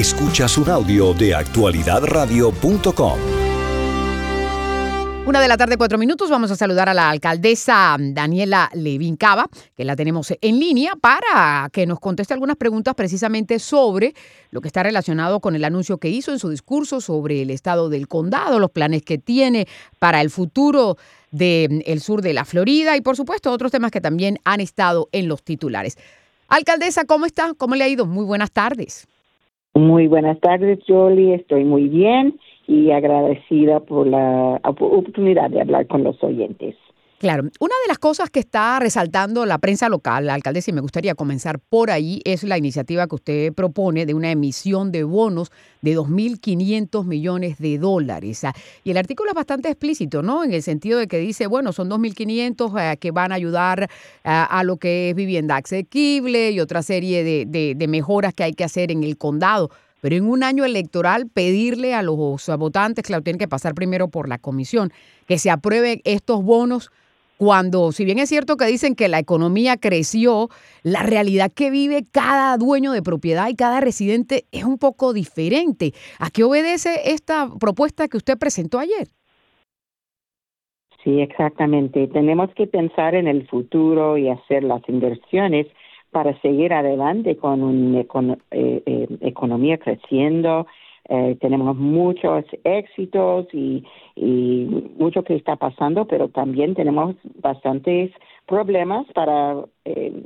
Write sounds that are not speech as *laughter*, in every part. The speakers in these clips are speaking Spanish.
Escuchas un audio de actualidadradio.com. Una de la tarde, cuatro minutos. Vamos a saludar a la alcaldesa Daniela Levin Cava, que la tenemos en línea para que nos conteste algunas preguntas precisamente sobre lo que está relacionado con el anuncio que hizo en su discurso sobre el estado del condado, los planes que tiene para el futuro del sur de la Florida y, por supuesto, otros temas que también han estado en los titulares. Alcaldesa, ¿cómo está? ¿Cómo le ha ido? Muy buenas tardes. Muy buenas tardes, Jolie. Estoy muy bien y agradecida por la oportunidad de hablar con los oyentes. Claro, una de las cosas que está resaltando la prensa local, la alcaldesa, y me gustaría comenzar por ahí, es la iniciativa que usted propone de una emisión de bonos de 2.500 millones de dólares. Ah, y el artículo es bastante explícito, ¿no? En el sentido de que dice, bueno, son 2.500 eh, que van a ayudar ah, a lo que es vivienda asequible y otra serie de, de mejoras que hay que hacer en el condado. Pero en un año electoral, pedirle a los votantes, claro, tienen que pasar primero por la comisión, que se aprueben estos bonos cuando, si bien es cierto que dicen que la economía creció, la realidad que vive cada dueño de propiedad y cada residente es un poco diferente. ¿A qué obedece esta propuesta que usted presentó ayer? Sí, exactamente. Tenemos que pensar en el futuro y hacer las inversiones para seguir adelante con una eh, eh, economía creciendo, eh, tenemos muchos éxitos y, mucho que está pasando, pero también tenemos bastantes problemas para eh,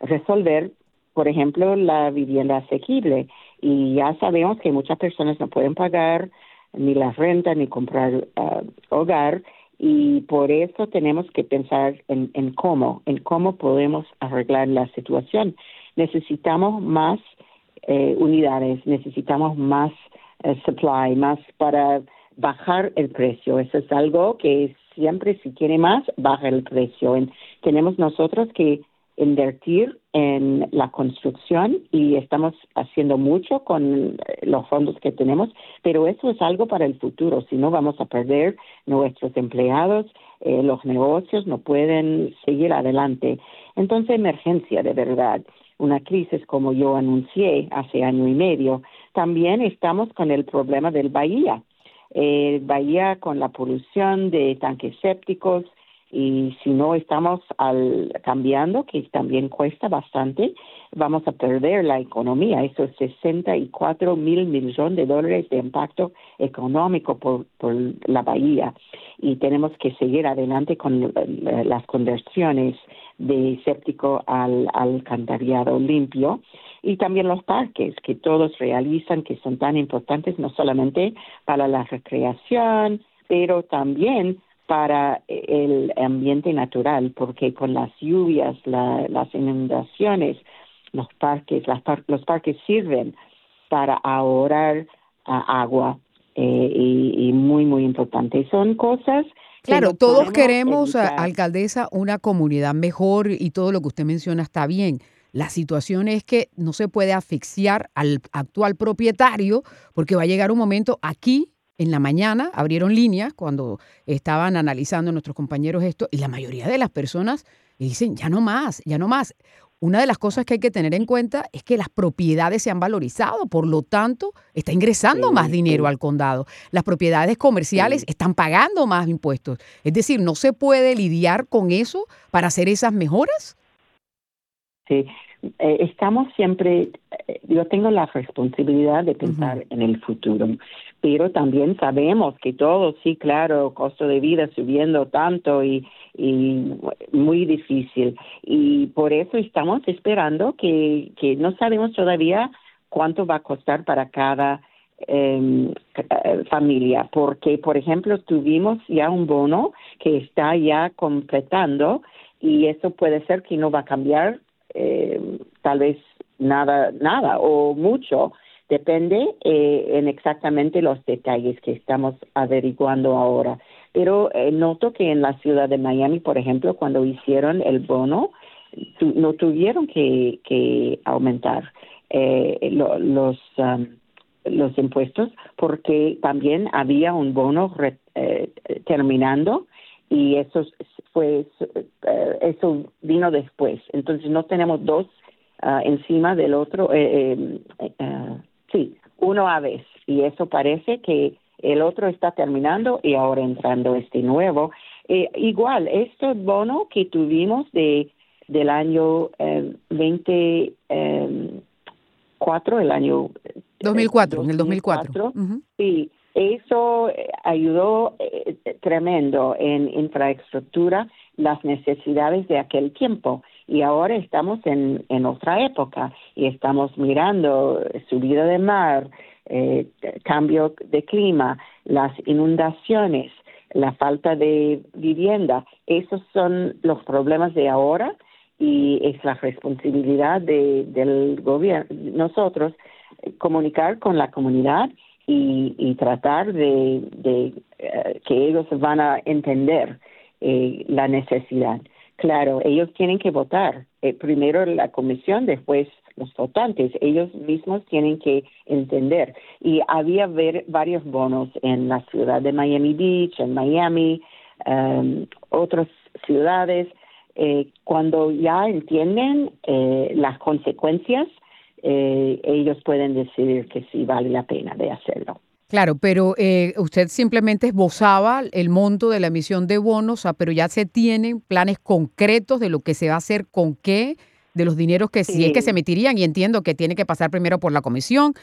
resolver, por ejemplo, la vivienda asequible. Y ya sabemos que muchas personas no pueden pagar ni la renta ni comprar ah, hogar y por eso tenemos que pensar en, en cómo, en cómo podemos arreglar la situación. Necesitamos más eh, unidades, necesitamos más supply, más para bajar el precio. Eso es algo que siempre si quiere más, baja el precio. tenemos nosotros que invertir en la construcción y estamos haciendo mucho con los fondos que tenemos, pero eso es algo para el futuro, si no vamos a perder nuestros empleados, eh, los negocios no pueden seguir adelante. Entonces, emergencia de verdad una crisis como yo anuncié hace año y medio. También estamos con el problema del Bahía. Eh, Bahía con la polución de tanques sépticos y si no estamos al, cambiando, que también cuesta bastante, vamos a perder la economía. Esos 64 mil millones de dólares de impacto económico por, por la bahía. Y tenemos que seguir adelante con las conversiones de séptico al alcantarillado limpio y también los parques que todos realizan que son tan importantes no solamente para la recreación pero también para el ambiente natural porque con las lluvias las inundaciones los parques los parques sirven para ahorrar agua eh, y, y muy muy importante son cosas Claro, todos queremos, alcaldesa, una comunidad mejor y todo lo que usted menciona está bien. La situación es que no se puede asfixiar al actual propietario porque va a llegar un momento aquí en la mañana abrieron líneas cuando estaban analizando nuestros compañeros esto y la mayoría de las personas dicen, ya no más, ya no más una de las cosas que hay que tener en cuenta es que las propiedades se han valorizado, por lo tanto, está ingresando más dinero al condado. Las propiedades comerciales están pagando más impuestos. Es decir, ¿no se puede lidiar con eso para hacer esas mejoras? Eh, estamos siempre, eh, yo tengo la responsabilidad de pensar en el futuro, pero también sabemos que todo, sí, claro, costo de vida subiendo tanto y, y muy difícil. Y por eso estamos esperando que, que no sabemos todavía cuánto va a costar para cada em, eh, familia, porque, por ejemplo, tuvimos ya un bono que está ya completando y eso puede ser que no va a cambiar eh, tal vez nada, nada o mucho. Depende eh, en exactamente los detalles que estamos averiguando ahora. Pero eh, noto que en la ciudad de Miami, por ejemplo, cuando hicieron el bono, no tuvieron que, que aumentar eh, los um, los impuestos porque también había un bono eh, terminando y eso fue eh, eso vino después entonces no tenemos dos uh, encima del otro eh, eh, uh, sí uno a vez. Y eso parece que el otro está terminando y ahora entrando este nuevo. Eh, igual, este bono que tuvimos de del año eh, 24, el año 2004, en el 2004. Sí, eso ayudó tremendo en infraestructura las necesidades de aquel tiempo y ahora estamos en, en otra época y estamos mirando subida de mar, eh, cambio de clima, las inundaciones, la falta de vivienda. Esos son los problemas de ahora y es la responsabilidad de, del gobierno, nosotros, comunicar con la comunidad y, tratar de, de eh, que ellos van a entender eh, la necesidad. Claro, ellos tienen que votar. Eh, primero la comisión, después los votantes. Ellos mismos tienen que entender. Y había ver, varios bonos en la ciudad de Miami Beach, en Miami, um, otras ciudades. Eh, cuando ya entienden eh, las consecuencias, eh, ellos pueden decidir que sí vale la pena de hacerlo. Claro, pero eh, usted simplemente esbozaba el monto de la emisión de bonos, pero ya se tienen planes concretos de lo que se va a hacer con qué, de los dineros que si es que se emitirían, y entiendo que tiene que pasar primero por la comisión,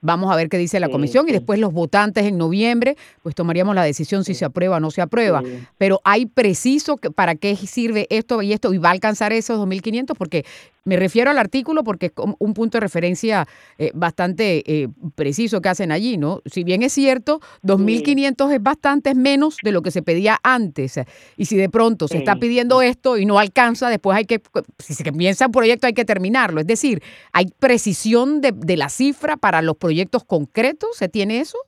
Vamos a ver qué dice la comisión y después los votantes en noviembre, pues tomaríamos la decisión si se aprueba o no se aprueba. Pero hay preciso que, para qué sirve esto y esto y va a alcanzar esos 2.500 porque me refiero al artículo porque es un punto de referencia eh, bastante eh, preciso que hacen allí, ¿no? Si bien es cierto, 2.500 es bastante menos de lo que se pedía antes. Y si de pronto se está pidiendo esto y no alcanza, después hay que, si se comienza un proyecto hay que terminarlo. Es decir, hay precisión de, de la cifra para los proyectos concretos. ¿Se tiene eso?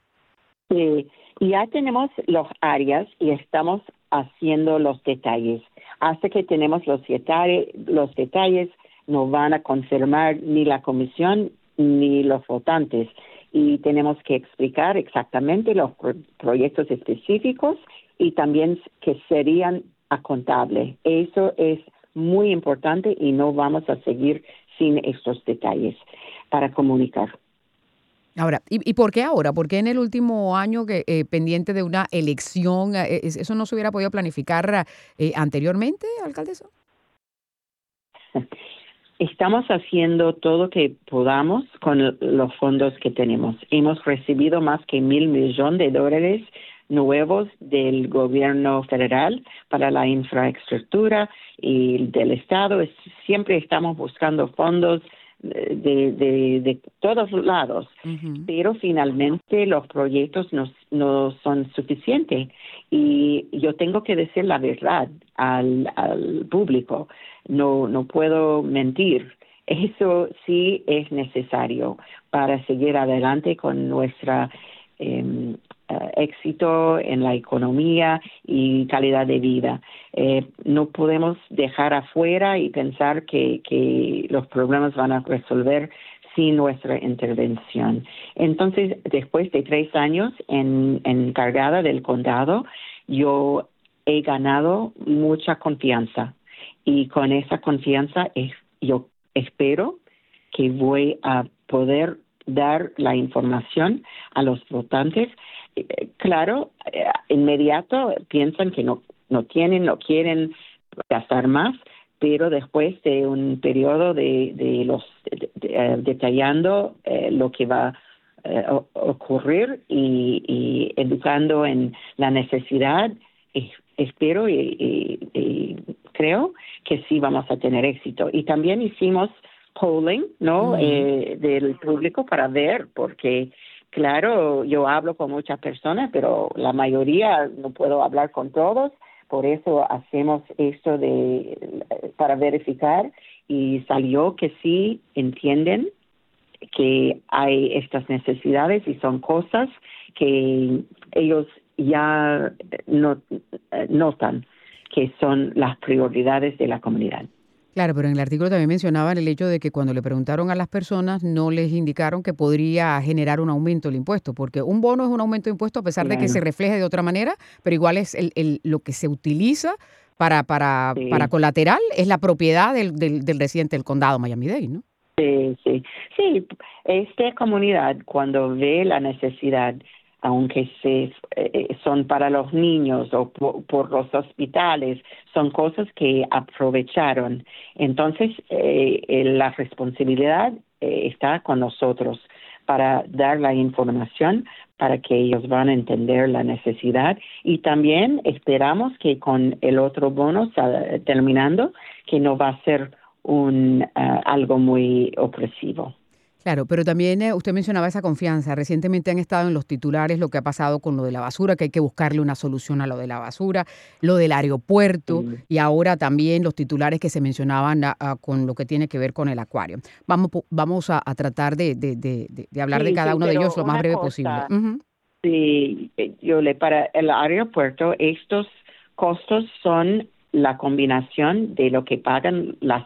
Sí, ya tenemos los áreas y estamos haciendo los detalles. Hasta que tenemos los detalles, los detalles no van a confirmar ni la comisión ni los votantes y tenemos que explicar exactamente los proyectos específicos y también que serían a contable. Eso es muy importante y no vamos a seguir sin estos detalles para comunicar. Ahora, ¿y, por qué ahora? ¿Por qué en el último año que eh, pendiente de una elección, eh, eso no se hubiera podido planificar eh, anteriormente, alcaldesa? *laughs* Estamos haciendo todo lo que podamos con los fondos que tenemos. Hemos recibido más que mil millones de dólares nuevos del gobierno federal para la infraestructura y del Estado. Siempre estamos buscando fondos de, de, de todos lados, pero finalmente los proyectos no, no son suficientes y yo tengo que decir la verdad al, al público, no, no puedo mentir. Eso sí es necesario para seguir adelante con nuestra eh, eh, éxito en la economía y calidad de vida. Eh, no podemos dejar afuera y pensar que, que los problemas van a resolver sin nuestra intervención. Entonces, después de tres años en, encargada del condado, yo he ganado mucha confianza y con esa confianza yo espero que voy a poder dar la información a los votantes claro, eh, inmediato piensan que no, no tienen, no quieren gastar más, pero después de un periodo de los eh, detallando eh, lo que va a ocurrir y, educando en la necesidad, espero y, creo que sí vamos a tener éxito. Y también hicimos polling, ¿no? del público para ver, porque Claro, yo hablo con muchas personas, pero la mayoría no puedo hablar con todos, por eso hacemos esto de para verificar y salió que sí entienden que hay estas necesidades y son cosas que ellos ya no, notan que son las prioridades de la comunidad. Claro, pero en el artículo también mencionaban el hecho de que cuando le preguntaron a las personas no les indicaron que podría generar un aumento del impuesto, porque un bono es un aumento de impuesto a pesar de que se refleje de otra manera, pero igual es el, el, lo que se utiliza para, para, para colateral, es la propiedad del, del, del residente del condado Miami-Dade, ¿no? Sí, sí, sí. Esta comunidad cuando ve la necesidad, aunque se, eh, son para los niños o por, los hospitales, son cosas que aprovecharon. Entonces, eh, la responsabilidad eh, está con nosotros para dar la información para que ellos van a entender la necesidad y también esperamos que con el otro bono terminando que no va a ser un ah, algo muy opresivo. Claro, pero también eh, usted mencionaba esa confianza. Recientemente han estado en los titulares lo que ha pasado con lo de la basura, que hay que buscarle una solución a lo de la basura, lo del aeropuerto y ahora también los titulares que se mencionaban con lo que tiene que ver con el acuario. Vamos, vamos a, tratar de, hablar de cada uno de ellos lo más breve posible. Sí, eh, yo le para el aeropuerto estos costos son la combinación de lo que pagan las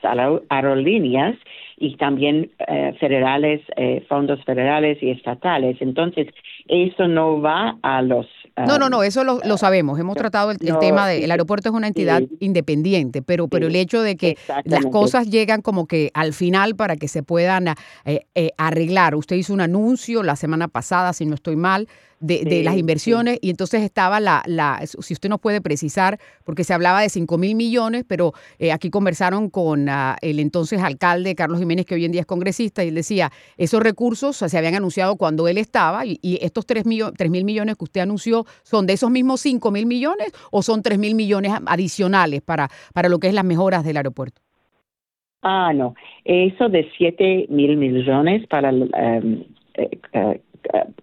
aerolíneas y también eh, federales, eh, fondos federales y estatales. Entonces, eso no va a los... no, no, no, eso lo, sabemos. Hemos tratado el, tema del aeropuerto es una entidad independiente, pero, pero el hecho de que las cosas llegan como que al final para que se puedan eh, arreglar. Usted hizo un anuncio la semana pasada, si no estoy mal, de, las inversiones y entonces estaba la, la, si usted nos puede precisar, porque se hablaba de 5 mil millones, pero eh, aquí conversaron con ah, el entonces alcalde Carlos Jiménez, que hoy en día es congresista, y él decía, esos recursos se habían anunciado cuando él estaba y, estos 3 mil millones que usted anunció, ¿son de esos mismos 5 mil millones o son 3 mil millones adicionales para, para lo que es las mejoras del aeropuerto? Ah, no. Eso de 7 mil millones para um, eh,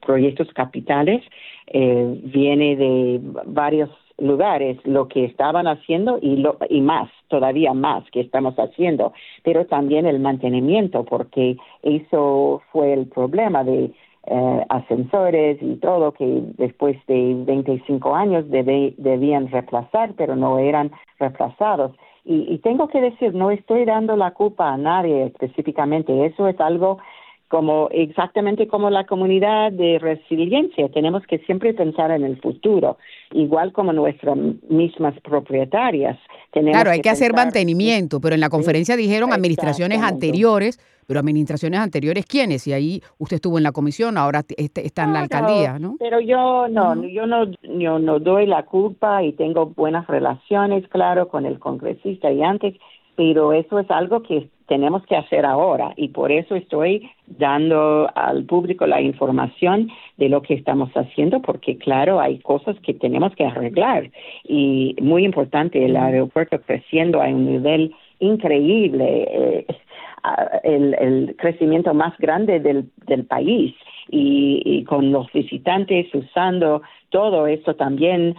proyectos capitales eh, viene de varios lugares lo que estaban haciendo y lo y más todavía más que estamos haciendo pero también el mantenimiento porque eso fue el problema de eh, ascensores y todo que después de 25 años debían reemplazar pero no eran reemplazados. Y, y tengo que decir no estoy dando la culpa a nadie específicamente eso es algo como exactamente como la comunidad de resiliencia. Tenemos que siempre pensar en el futuro, igual como nuestras mismas propietarias. claro, hay que, hacer mantenimiento, pero en la conferencia dijeron administraciones anteriores, pero administraciones anteriores, ¿quiénes? Y ahí usted estuvo en la comisión, ahora está en la alcaldía, ¿no? Pero yo no, yo no, yo no doy la culpa y tengo buenas relaciones, claro, con el congresista y antes, pero eso es algo que tenemos que hacer ahora y por eso estoy dando al público la información de lo que estamos haciendo porque claro hay cosas que tenemos que arreglar. Y muy importante el aeropuerto creciendo a un nivel increíble eh, el, crecimiento más grande del, del país. Y, con los visitantes usando todo eso también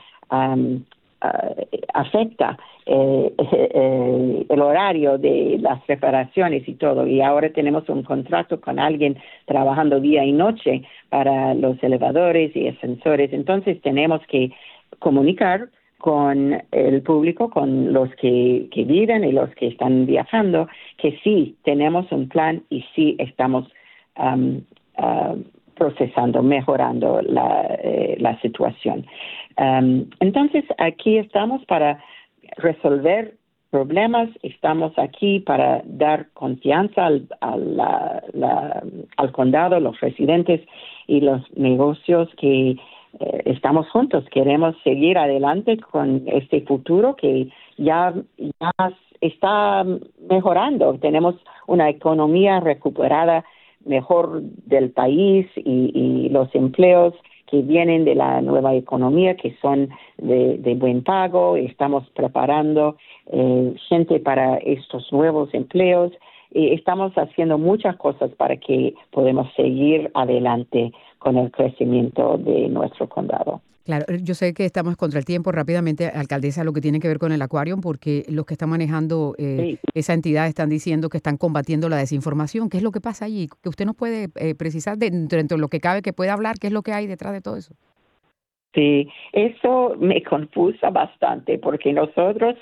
afecta eh, eh, *laughs* el horario de las reparaciones y todo. Y ahora tenemos un contrato con alguien trabajando día y noche para los elevadores y ascensores. Entonces tenemos que comunicar con el público, con los que, que viven y los que están viajando, que sí tenemos un plan y sí estamos um, uh, procesando, mejorando la, eh, la situación. Um, entonces, aquí estamos para resolver problemas, estamos aquí para dar confianza al, al condado, los residentes y los negocios que eh, estamos juntos. Queremos seguir adelante con este futuro que ya, ya está mejorando. Tenemos una economía recuperada mejor del país y, los empleos que vienen de la nueva economía, que son de, buen pago. Estamos preparando eh, gente para estos nuevos empleos. y estamos haciendo muchas cosas para que podamos seguir adelante con el crecimiento de nuestro condado. Claro, eh, yo sé que estamos contra el tiempo. Rápidamente, alcaldesa, lo que tiene que ver con el acuario, porque los que están manejando eh, esa entidad están diciendo que están combatiendo la desinformación. ¿Qué es lo que pasa allí? Que usted nos puede eh, precisar dentro, de lo que cabe, que puede hablar, qué es lo que hay detrás de todo eso. Sí, eso me confusa bastante, porque nosotros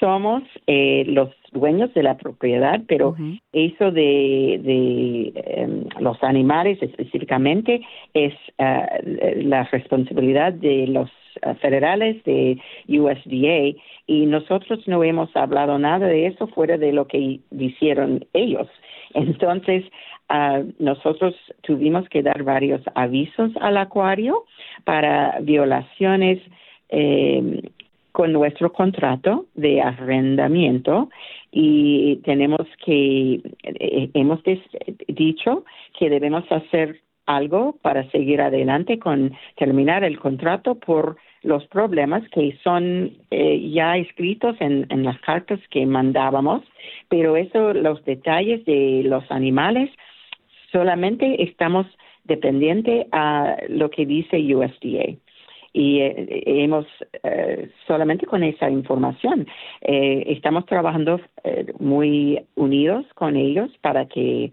somos eh, los dueños de la propiedad, pero eso de, de em, los animales específicamente es ah, la responsabilidad de los uh, federales de USDA y nosotros no hemos hablado nada de eso fuera de lo que hicieron ellos. Entonces, uh, nosotros tuvimos que dar varios avisos al acuario para violaciones eh, con nuestro contrato de arrendamiento y tenemos que, eh, hemos dicho que debemos hacer algo para seguir adelante con terminar el contrato por los problemas que son eh, ya escritos en, en, las cartas que mandábamos, pero eso, los detalles de los animales, solamente estamos dependientes a lo que dice USDA y eh, hemos eh, solamente con esa información. Eh, estamos trabajando muy unidos con ellos para que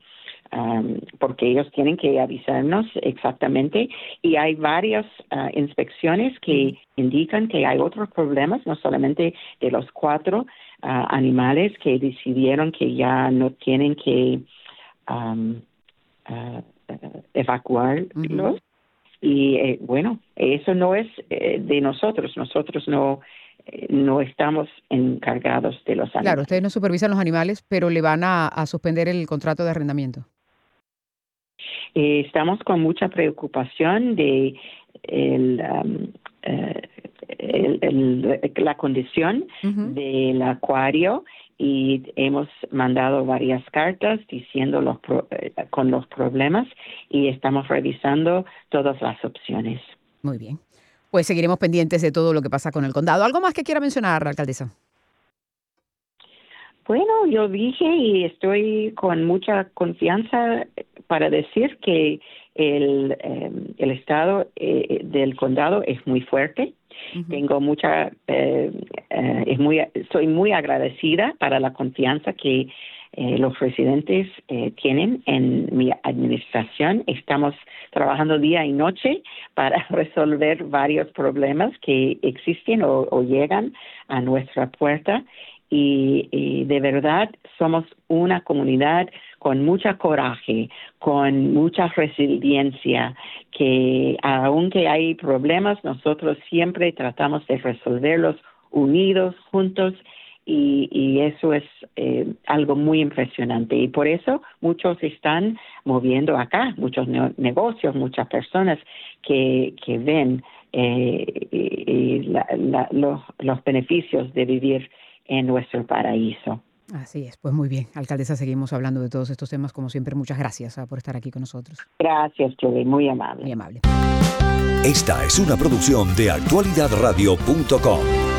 um, porque ellos tienen que avisarnos exactamente. Y hay varias uh, inspecciones que indican que hay otros problemas no solamente de los cuatro uh, animales que decidieron que ya no tienen que um, uh, evacuarlos y eh, bueno, eso no es eh, de nosotros, nosotros no, eh, no estamos encargados de los animales. Claro, ustedes no supervisan los animales, pero le van a, suspender el contrato de arrendamiento. estamos con mucha preocupación de el, um, la condición del acuario y hemos mandado varias cartas diciendo los eh, con los problemas y estamos revisando todas las opciones. Muy bien. Pues seguiremos pendientes de todo lo que pasa con el condado. ¿Algo más que quiera mencionar, alcaldesa? Bueno, yo dije y estoy con mucha confianza para decir que el, eh, el estado eh, del condado es muy fuerte. Tengo mucha, eh, eh, es muy, soy muy agradecida para la confianza que eh, los residentes tienen en mi administración. Estamos trabajando día y noche para *laughs* resolver varios problemas que existen o llegan a nuestra puerta. Y, de verdad somos una comunidad con mucha coraje, con mucha resiliencia, que aunque hay problemas, nosotros siempre tratamos de resolverlos unidos, juntos, y, eso es eh, algo muy impresionante. Y por eso muchos están moviendo acá, muchos negocios, muchas personas que, que ven eh, los beneficios de vivir en nuestro paraíso. Así es, pues muy bien. Alcaldesa, seguimos hablando de todos estos temas. Como siempre, muchas gracias ah, por estar aquí con nosotros. Gracias, Joey, muy amable. Muy amable. Esta es una producción de actualidadradio.com.